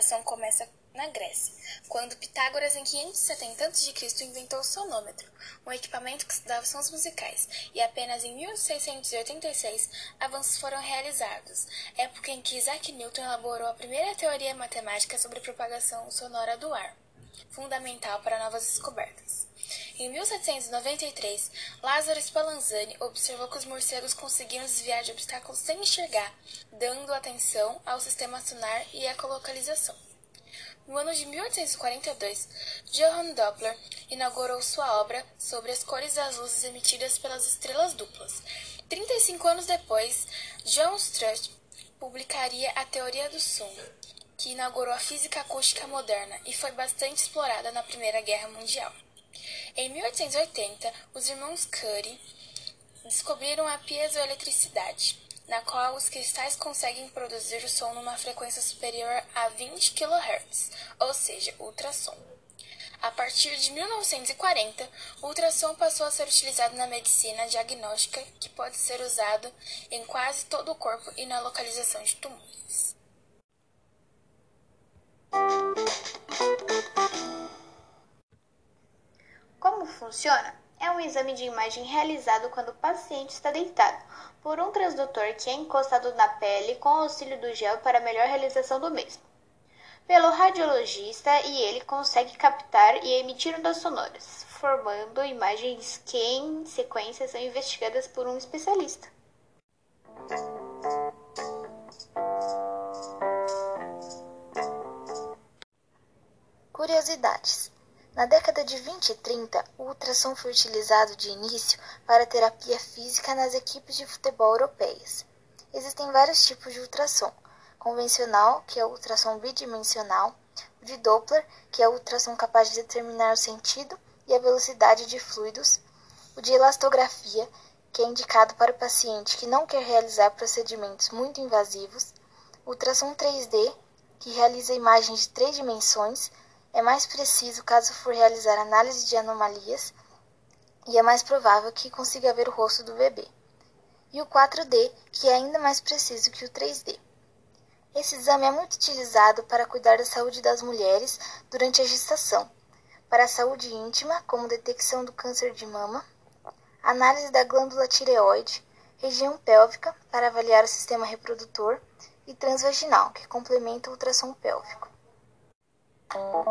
propagação começa na Grécia, quando Pitágoras, em 570 a.C., inventou o sonômetro, um equipamento que estudava sons musicais, e apenas em 1686 avanços foram realizados, época em que Isaac Newton elaborou a primeira teoria matemática sobre a propagação sonora do ar, fundamental para novas descobertas. Em 1793, Lázaro Spallanzani observou que os morcegos conseguiam desviar de obstáculos sem enxergar, dando atenção ao sistema sonar e ecolocalização. No ano de 1842, Johann Doppler inaugurou sua obra sobre as cores das luzes emitidas pelas estrelas duplas. 35 anos depois, John Strutt publicaria a teoria do som, que inaugurou a física acústica moderna e foi bastante explorada na Primeira Guerra Mundial. Em 1880, os irmãos Curie descobriram a piezoeletricidade na qual os cristais conseguem produzir o som numa frequência superior a 20 kHz, ou seja, ultrassom. A partir de 1940, o ultrassom passou a ser utilizado na medicina diagnóstica, que pode ser usado em quase todo o corpo e na localização de tumores. Como funciona? É um exame de imagem realizado quando o paciente está deitado, por um transdutor que é encostado na pele com auxílio do gel para melhor realização do mesmo. Pelo radiologista e ele consegue captar e emitir ondas sonoras, formando imagens que em sequência são investigadas por um especialista. Curiosidades. Na década de 20 e 30, o ultrassom foi utilizado de início para terapia física nas equipes de futebol europeias. Existem vários tipos de ultrassom: convencional, que é o ultrassom bidimensional, o de Doppler, que é o ultrassom capaz de determinar o sentido e a velocidade de fluidos, o de elastografia, que é indicado para o paciente que não quer realizar procedimentos muito invasivos, ultrassom 3D, que realiza imagens de três dimensões é mais preciso caso for realizar análise de anomalias e é mais provável que consiga ver o rosto do bebê. E o 4D, que é ainda mais preciso que o 3D. Esse exame é muito utilizado para cuidar da saúde das mulheres durante a gestação, para a saúde íntima, como detecção do câncer de mama, análise da glândula tireoide, região pélvica, para avaliar o sistema reprodutor, e transvaginal, que complementa o ultrassom pélvico. Thank you.